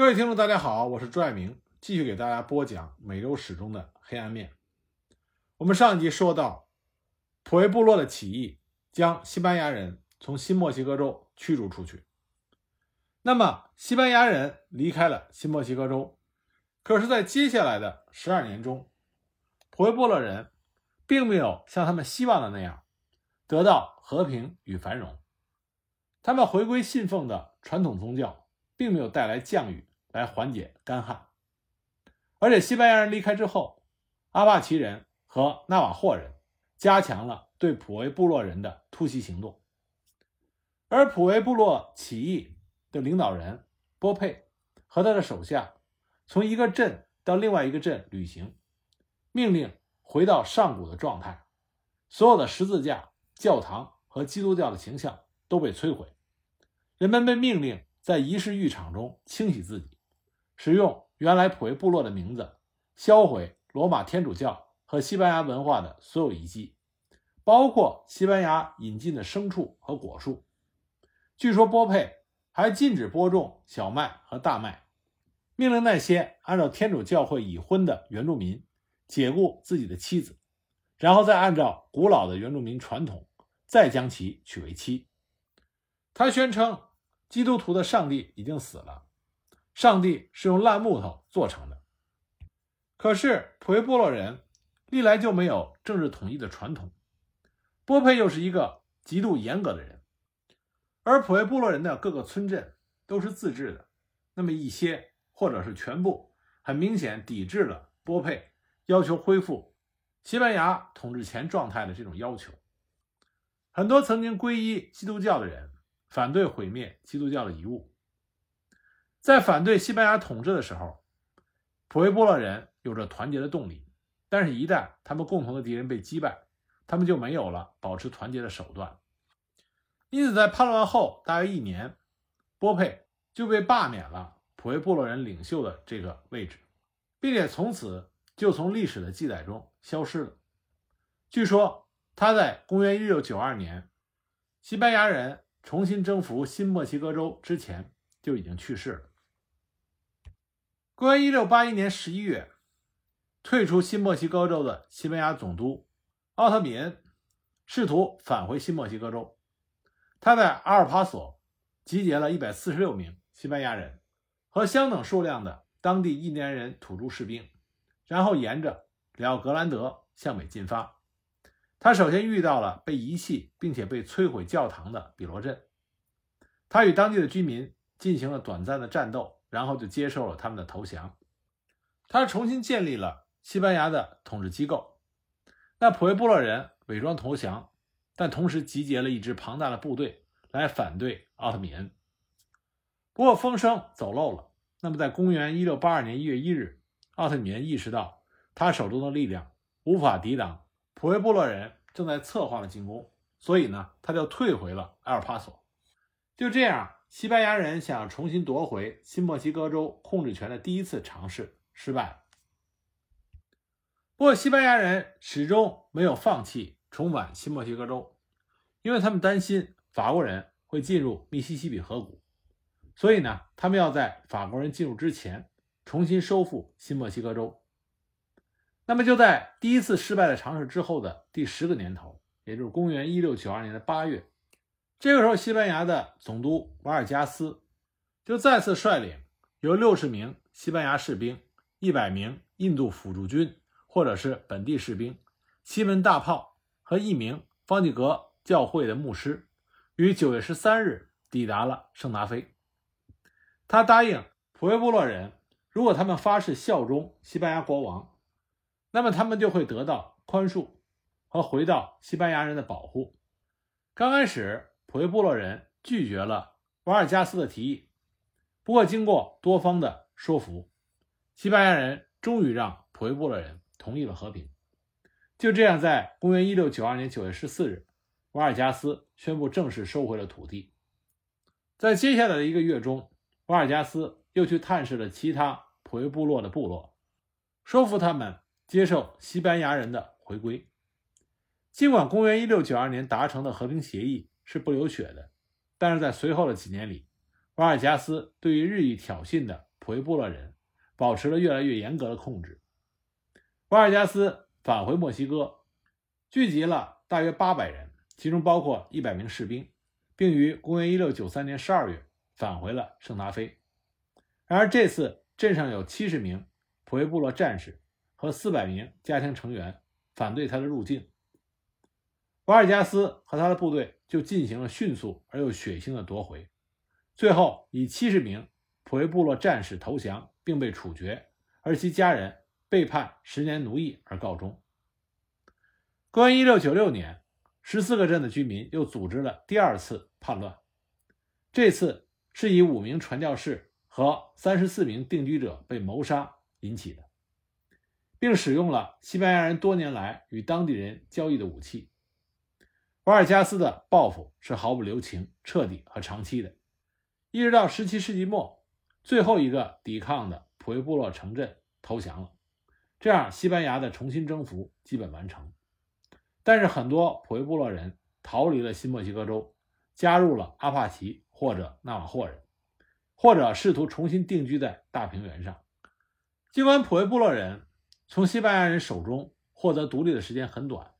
各位听众，大家好，我是朱爱明，继续给大家播讲美洲史中的黑暗面。我们上一集说到，普维部落的起义将西班牙人从新墨西哥州驱逐出去。那么，西班牙人离开了新墨西哥州，可是，在接下来的十二年中，普维部落人并没有像他们希望的那样得到和平与繁荣。他们回归信奉的传统宗教，并没有带来降雨来缓解干旱。而且，西班牙人离开之后，阿帕奇人和纳瓦霍人加强了对普维部落人的突袭行动。而普维部落起义的领导人波佩和他的手下，从一个镇到另外一个镇旅行，命令回到上古的状态，所有的十字架、教堂和基督教的形象。都被摧毁，人们被命令在仪式浴场中清洗自己，使用原来普维部落的名字，销毁罗马天主教和西班牙文化的所有遗迹，包括西班牙引进的牲畜和果树。据说波佩还禁止播种小麦和大麦，命令那些按照天主教会已婚的原住民解雇自己的妻子，然后再按照古老的原住民传统再将其娶为妻。他宣称，基督徒的上帝已经死了，上帝是用烂木头做成的。可是普维波洛人历来就没有政治统一的传统，波佩又是一个极度严格的人，而普维波洛人的各个村镇都是自治的，那么一些或者是全部，很明显抵制了波佩要求恢复西班牙统治前状态的这种要求。很多曾经皈依基督教的人。反对毁灭基督教的遗物，在反对西班牙统治的时候，普维部落人有着团结的动力。但是，一旦他们共同的敌人被击败，他们就没有了保持团结的手段。因此，在叛乱后大约一年，波佩就被罢免了普维部落人领袖的这个位置，并且从此就从历史的记载中消失了。据说他在公元一六九二年，西班牙人。重新征服新墨西哥州之前就已经去世了。公元一六八一年十一月，退出新墨西哥州的西班牙总督奥特米恩试图返回新墨西哥州。他在阿尔帕索集结了一百四十六名西班牙人和相等数量的当地印第安人土著士兵，然后沿着里奥格兰德向北进发。他首先遇到了被遗弃并且被摧毁教堂的比罗镇，他与当地的居民进行了短暂的战斗，然后就接受了他们的投降。他重新建立了西班牙的统治机构。那普维部落人伪装投降，但同时集结了一支庞大的部队来反对奥特米恩。不过风声走漏了。那么在公元一六八二年一月一日，奥特米恩意识到他手中的力量无法抵挡。普维部落人正在策划了进攻，所以呢，他就退回了埃尔帕索。就这样，西班牙人想要重新夺回新墨西哥州控制权的第一次尝试失败了。不过，西班牙人始终没有放弃重返新墨西哥州，因为他们担心法国人会进入密西西比河谷，所以呢，他们要在法国人进入之前重新收复新墨西哥州。那么就在第一次失败的尝试之后的第十个年头，也就是公元一六九二年的八月，这个时候，西班牙的总督瓦尔加斯就再次率领由六十名西班牙士兵、一百名印度辅助军或者是本地士兵、七门大炮和一名方济格教会的牧师，于九月十三日抵达了圣达菲。他答应普维部落人，如果他们发誓效忠西班牙国王。那么他们就会得到宽恕和回到西班牙人的保护。刚开始，普维部落人拒绝了瓦尔加斯的提议，不过经过多方的说服，西班牙人终于让普维部落人同意了和平。就这样，在公元一六九二年九月十四日，瓦尔加斯宣布正式收回了土地。在接下来的一个月中，瓦尔加斯又去探视了其他普维部落的部落，说服他们。接受西班牙人的回归。尽管公元一六九二年达成的和平协议是不流血的，但是在随后的几年里，瓦尔加斯对于日益挑衅的普普韦部落人保持了越来越严格的控制。瓦尔加斯返回墨西哥，聚集了大约八百人，其中包括一百名士兵，并于公元一六九三年十二月返回了圣达菲。然而这次镇上有七十名普韦部落战士和四百名家庭成员反对他的入境。瓦尔加斯和他的部队就进行了迅速而又血腥的夺回，最后以七十名普韦部落战士投降并被处决，而其家人被判十年奴役而告终。公元一六九六年，十四个镇的居民又组织了第二次叛乱，这次是以五名传教士和三十四名定居者被谋杀引起的，并使用了西班牙人多年来与当地人交易的武器。瓦尔加斯的报复是毫不留情、彻底和长期的，一直到十七世纪末，最后一个抵抗的普韦部落城镇投降了，这样西班牙的重新征服基本完成。但是很多普韦部落人逃离了新墨西哥州，加入了阿帕奇或者纳瓦霍人，或者试图重新定居在大平原上。尽管普韦部落人从西班牙人手中获得独立的时间很短，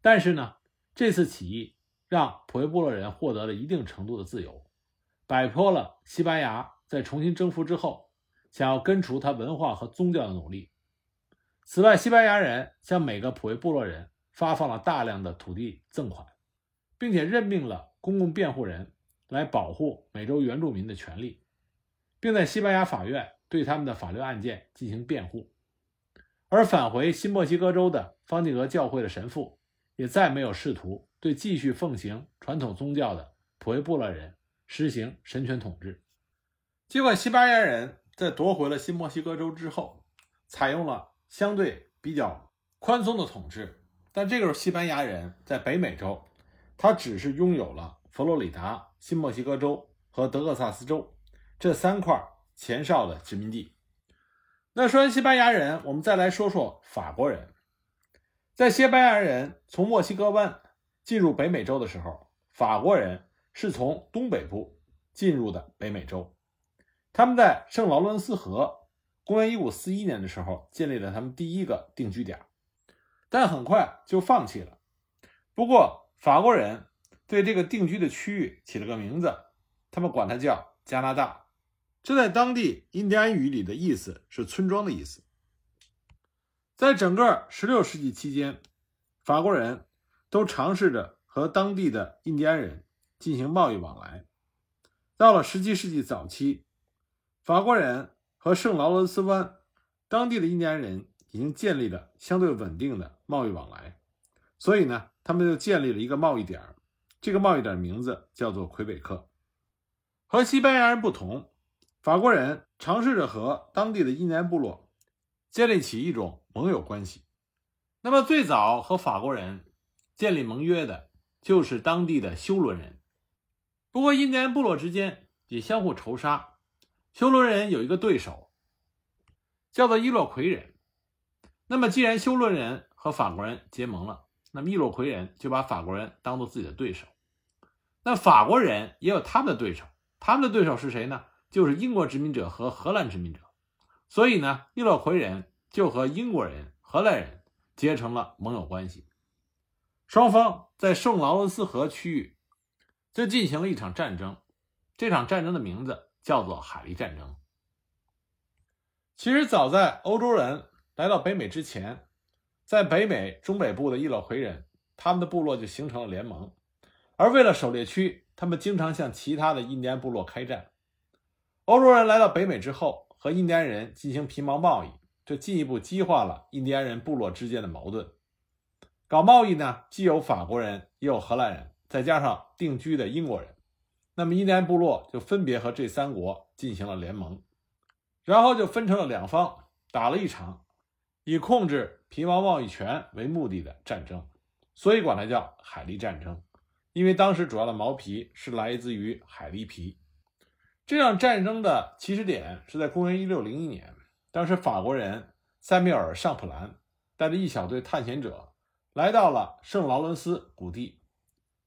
但是呢？这次起义让普韦部落人获得了一定程度的自由，摆脱了西班牙在重新征服之后想要根除他文化和宗教的努力。此外，西班牙人向每个普韦部落人发放了大量的土地赠款，并且任命了公共辩护人来保护美洲原住民的权利，并在西班牙法院对他们的法律案件进行辩护。而返回新墨西哥州的方济格教会的神父。也再没有试图对继续奉行传统宗教的普韦部落人实行神权统治。尽管西班牙人在夺回了新墨西哥州之后，采用了相对比较宽松的统治，但这个时候西班牙人在北美洲，他只是拥有了佛罗里达、新墨西哥州和德克萨斯州这三块前哨的殖民地。那说完西班牙人，我们再来说说法国人。在西班牙人从墨西哥湾进入北美洲的时候，法国人是从东北部进入的北美洲。他们在圣劳伦斯河，公元一五四一年的时候建立了他们第一个定居点，但很快就放弃了。不过，法国人对这个定居的区域起了个名字，他们管它叫加拿大。这在当地印第安语里的意思是村庄的意思。在整个16世纪期间，法国人都尝试着和当地的印第安人进行贸易往来。到了17世纪早期，法国人和圣劳伦斯湾当地的印第安人已经建立了相对稳定的贸易往来，所以呢，他们就建立了一个贸易点。这个贸易点名字叫做魁北克。和西班牙人不同，法国人尝试着和当地的印第安部落建立起一种。盟友关系，那么最早和法国人建立盟约的就是当地的修罗人。不过，印第安部落之间也相互仇杀。修罗人有一个对手，叫做伊洛魁人。那么，既然修罗人和法国人结盟了，那么伊洛魁人就把法国人当做自己的对手。那法国人也有他们的对手，他们的对手是谁呢？就是英国殖民者和荷兰殖民者。所以呢，伊洛魁人。就和英国人、荷兰人结成了盟友关系，双方在圣劳伦斯河区域就进行了一场战争。这场战争的名字叫做海利战争。其实早在欧洲人来到北美之前，在北美中北部的伊洛魁人，他们的部落就形成了联盟，而为了狩猎区，他们经常向其他的印第安部落开战。欧洲人来到北美之后，和印第安人进行皮毛贸易。这进一步激化了印第安人部落之间的矛盾。搞贸易呢，既有法国人，也有荷兰人，再加上定居的英国人，那么印第安部落就分别和这三国进行了联盟，然后就分成了两方，打了一场以控制皮毛贸易权为目的的战争，所以管它叫海狸战争，因为当时主要的毛皮是来自于海狸皮。这场战争的起始点是在公元一六零一年。当时，法国人塞缪尔·尚普兰带着一小队探险者来到了圣劳伦斯谷地，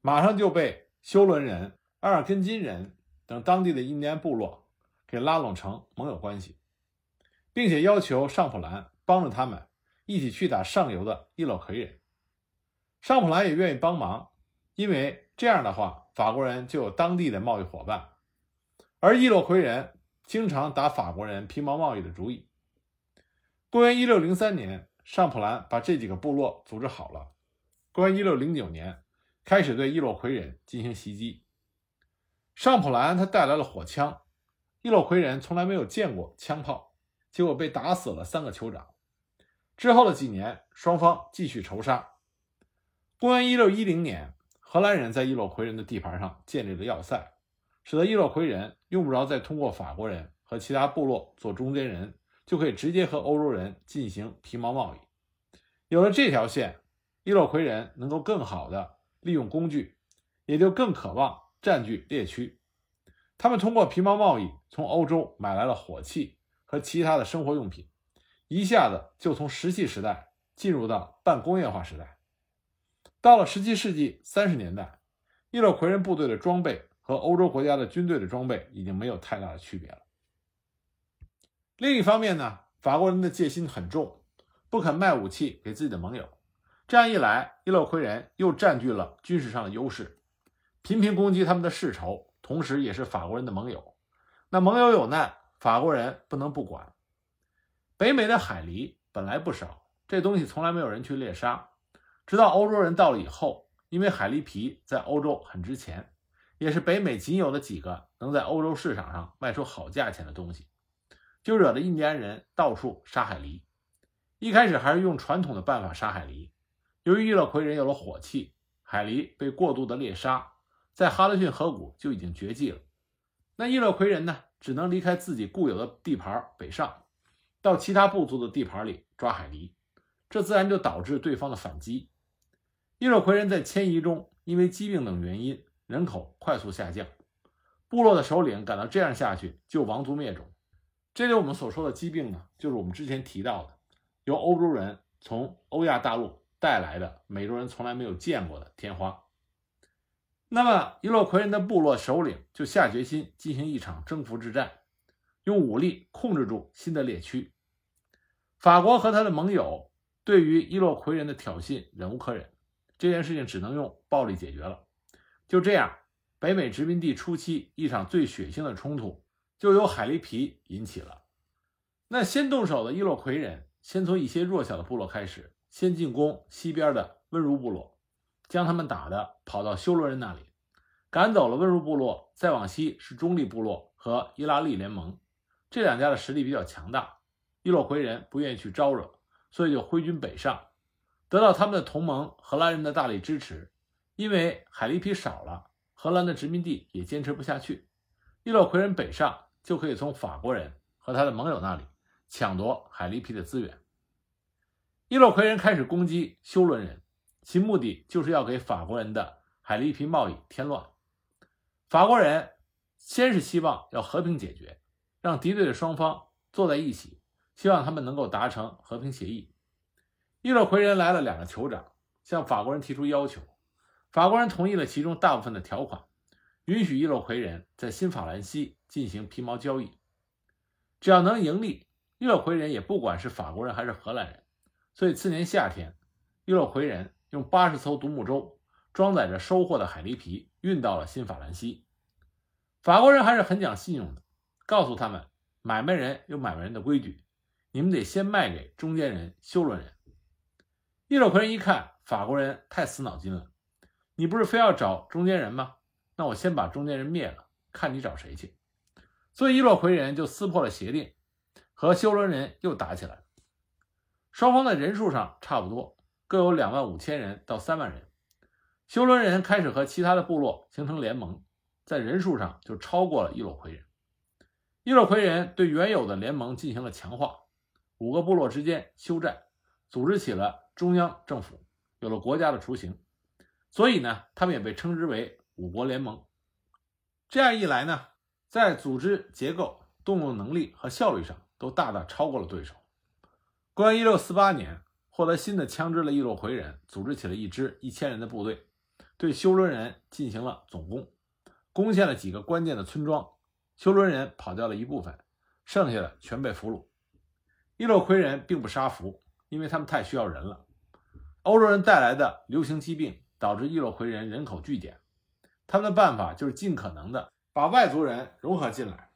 马上就被修伦人、阿尔根金人等当地的印第安部落给拉拢成盟友关系，并且要求尚普兰帮助他们一起去打上游的伊洛魁人。尚普兰也愿意帮忙，因为这样的话，法国人就有当地的贸易伙伴，而伊洛魁人经常打法国人皮毛贸易的主意。公元一六零三年，尚普兰把这几个部落组织好了。公元一六零九年，开始对伊洛魁人进行袭击。尚普兰他带来了火枪，伊洛魁人从来没有见过枪炮，结果被打死了三个酋长。之后的几年，双方继续仇杀。公元一六一零年，荷兰人在伊洛魁人的地盘上建立了要塞，使得伊洛魁人用不着再通过法国人和其他部落做中间人，就可以直接和欧洲人进行皮毛贸易。有了这条线，伊洛魁人能够更好的利用工具，也就更渴望。占据猎区，他们通过皮毛贸易从欧洲买来了火器和其他的生活用品，一下子就从石器时代进入到半工业化时代。到了17世纪30年代，伊洛魁人部队的装备和欧洲国家的军队的装备已经没有太大的区别了。另一方面呢，法国人的戒心很重，不肯卖武器给自己的盟友。这样一来，伊洛魁人又占据了军事上的优势。频频攻击他们的世仇，同时也是法国人的盟友。那盟友有难，法国人不能不管。北美的海狸本来不少，这东西从来没有人去猎杀。直到欧洲人到了以后，因为海狸皮在欧洲很值钱，也是北美仅有的几个能在欧洲市场上卖出好价钱的东西，就惹得印第安人到处杀海狸。一开始还是用传统的办法杀海狸，由于伊洛魁人有了火器，海狸被过度的猎杀。在哈德逊河谷就已经绝迹了。那伊洛魁人呢，只能离开自己固有的地盘北上，到其他部族的地盘里抓海狸，这自然就导致对方的反击。伊洛魁人在迁移中，因为疾病等原因，人口快速下降。部落的首领感到这样下去就亡族灭种。这里我们所说的疾病呢，就是我们之前提到的，由欧洲人从欧亚大陆带来的美洲人从来没有见过的天花。那么，伊洛魁人的部落首领就下决心进行一场征服之战，用武力控制住新的猎区。法国和他的盟友对于伊洛魁人的挑衅忍无可忍，这件事情只能用暴力解决了。就这样，北美殖民地初期一场最血腥的冲突就由海狸皮引起了。那先动手的伊洛魁人先从一些弱小的部落开始，先进攻西边的温如部落。将他们打的跑到修罗人那里，赶走了温如部落。再往西是中立部落和伊拉利联盟，这两家的实力比较强大。伊洛魁人不愿意去招惹，所以就挥军北上，得到他们的同盟荷兰人的大力支持。因为海狸皮少了，荷兰的殖民地也坚持不下去。伊洛魁人北上就可以从法国人和他的盟友那里抢夺海狸皮的资源。伊洛魁人开始攻击修伦人。其目的就是要给法国人的海狸皮贸易添乱。法国人先是希望要和平解决，让敌对的双方坐在一起，希望他们能够达成和平协议。伊洛魁人来了两个酋长，向法国人提出要求，法国人同意了其中大部分的条款，允许伊洛魁人在新法兰西进行皮毛交易，只要能盈利，伊洛魁人也不管是法国人还是荷兰人。所以次年夏天，伊洛魁人。用八十艘独木舟装载着收获的海狸皮运到了新法兰西。法国人还是很讲信用的，告诉他们买卖人有买卖人的规矩，你们得先卖给中间人修伦人。伊洛魁人一看法国人太死脑筋了，你不是非要找中间人吗？那我先把中间人灭了，看你找谁去。所以伊洛魁人就撕破了协定，和修伦人又打起来了。双方在人数上差不多。各有两万五千人到三万人，修伦人开始和其他的部落形成联盟，在人数上就超过了伊洛魁人。伊洛魁人对原有的联盟进行了强化，五个部落之间休战，组织起了中央政府，有了国家的雏形。所以呢，他们也被称之为五国联盟。这样一来呢，在组织结构、动用能力和效率上都大大超过了对手。公元一六四八年。获得新的枪支的伊洛魁人，组织起了一支一千人的部队，对修伦人进行了总攻，攻陷了几个关键的村庄，修伦人跑掉了一部分，剩下的全被俘虏。伊洛魁人并不杀俘，因为他们太需要人了。欧洲人带来的流行疾病导致伊洛魁人人口剧减，他们的办法就是尽可能的把外族人融合进来，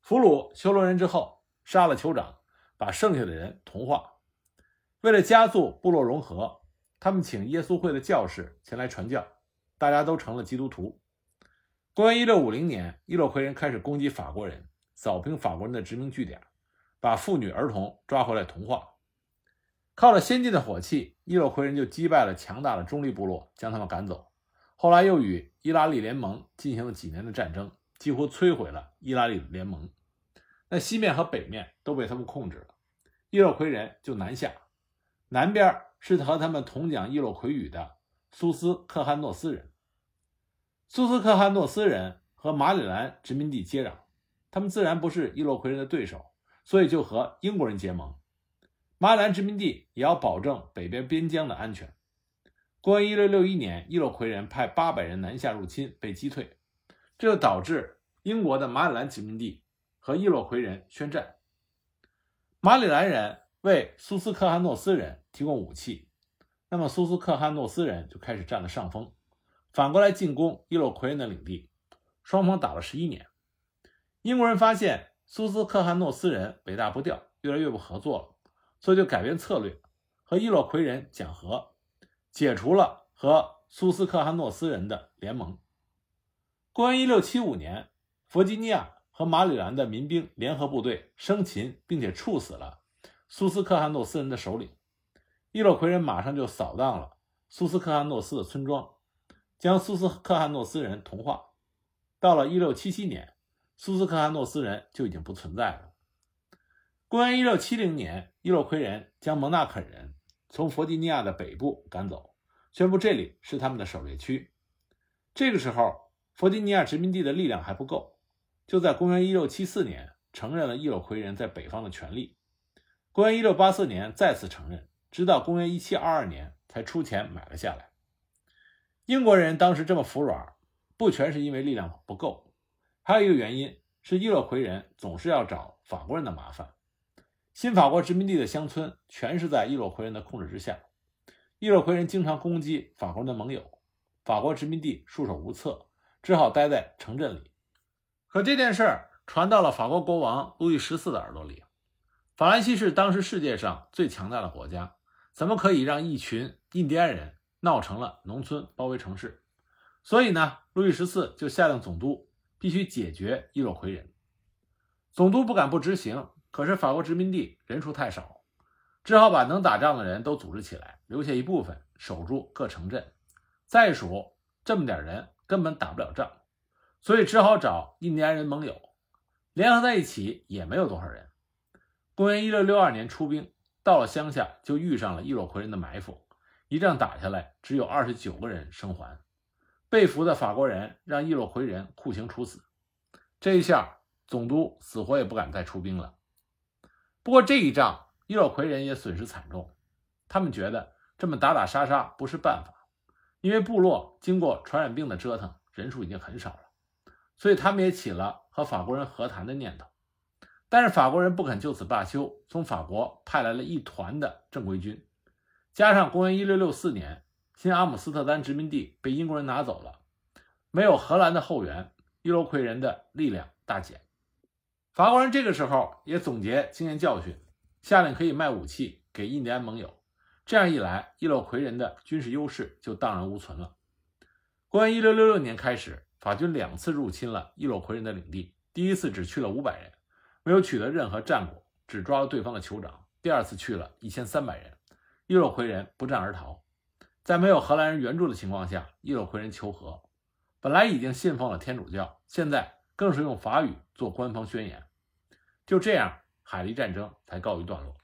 俘虏修罗人之后，杀了酋长，把剩下的人同化。为了加速部落融合，他们请耶稣会的教士前来传教，大家都成了基督徒。公元一六五零年，伊洛魁人开始攻击法国人，扫平法国人的殖民据点，把妇女儿童抓回来同化。靠着先进的火器，伊洛魁人就击败了强大的中立部落，将他们赶走。后来又与伊拉利联盟进行了几年的战争，几乎摧毁了伊拉利联盟。那西面和北面都被他们控制了，伊洛魁人就南下。南边是和他们同讲伊洛魁语的苏斯克汉诺斯人。苏斯克汉诺斯人和马里兰殖民地接壤，他们自然不是伊洛魁人的对手，所以就和英国人结盟。马里兰殖民地也要保证北边边疆的安全。公元一六六一年，伊洛魁人派八百人南下入侵，被击退，这就导致英国的马里兰殖民地和伊洛魁人宣战。马里兰人。为苏斯克汉诺斯人提供武器，那么苏斯克汉诺斯人就开始占了上风，反过来进攻伊洛魁人的领地。双方打了十一年，英国人发现苏斯克汉诺斯人尾大不掉，越来越不合作了，所以就改变策略，和伊洛魁人讲和，解除了和苏斯克汉诺斯人的联盟。公元一六七五年，弗吉尼亚和马里兰的民兵联合部队生擒并且处死了。苏斯克汉诺斯人的首领伊洛魁人马上就扫荡了苏斯克汉诺斯的村庄，将苏斯克汉诺斯人同化。到了1677年，苏斯克汉诺斯人就已经不存在了。公元1670年，伊洛魁人将蒙纳肯人从弗吉尼亚的北部赶走，宣布这里是他们的狩猎区。这个时候，弗吉尼亚殖民地的力量还不够，就在公元1674年承认了伊洛魁人在北方的权利。公元一六八四年再次承认，直到公元一七二二年才出钱买了下来。英国人当时这么服软，不全是因为力量不够，还有一个原因是伊洛魁人总是要找法国人的麻烦。新法国殖民地的乡村全是在伊洛魁人的控制之下，伊洛魁人经常攻击法国人的盟友，法国殖民地束手无策，只好待在城镇里。可这件事儿传到了法国国王路易十四的耳朵里。法兰西是当时世界上最强大的国家，怎么可以让一群印第安人闹成了农村包围城市？所以呢，路易十四就下令总督必须解决伊洛魁人。总督不敢不执行，可是法国殖民地人数太少，只好把能打仗的人都组织起来，留下一部分守住各城镇。再数这么点人根本打不了仗，所以只好找印第安人盟友，联合在一起也没有多少人。公元一六六二年出兵，到了乡下就遇上了伊洛魁人的埋伏，一仗打下来，只有二十九个人生还。被俘的法国人让伊洛魁人酷刑处死。这一下，总督死活也不敢再出兵了。不过这一仗，伊洛魁人也损失惨重，他们觉得这么打打杀杀不是办法，因为部落经过传染病的折腾，人数已经很少了，所以他们也起了和法国人和谈的念头。但是法国人不肯就此罢休，从法国派来了一团的正规军，加上公元一六六四年新阿姆斯特丹殖民地被英国人拿走了，没有荷兰的后援，伊洛魁人的力量大减。法国人这个时候也总结经验教训，下令可以卖武器给印第安盟友，这样一来，伊洛魁人的军事优势就荡然无存了。公元一六六六年开始，法军两次入侵了伊洛魁人的领地，第一次只去了五百人。没有取得任何战果，只抓了对方的酋长。第二次去了一千三百人，伊洛魁人不战而逃。在没有荷兰人援助的情况下，伊洛魁人求和。本来已经信奉了天主教，现在更是用法语做官方宣言。就这样，海狸战争才告一段落。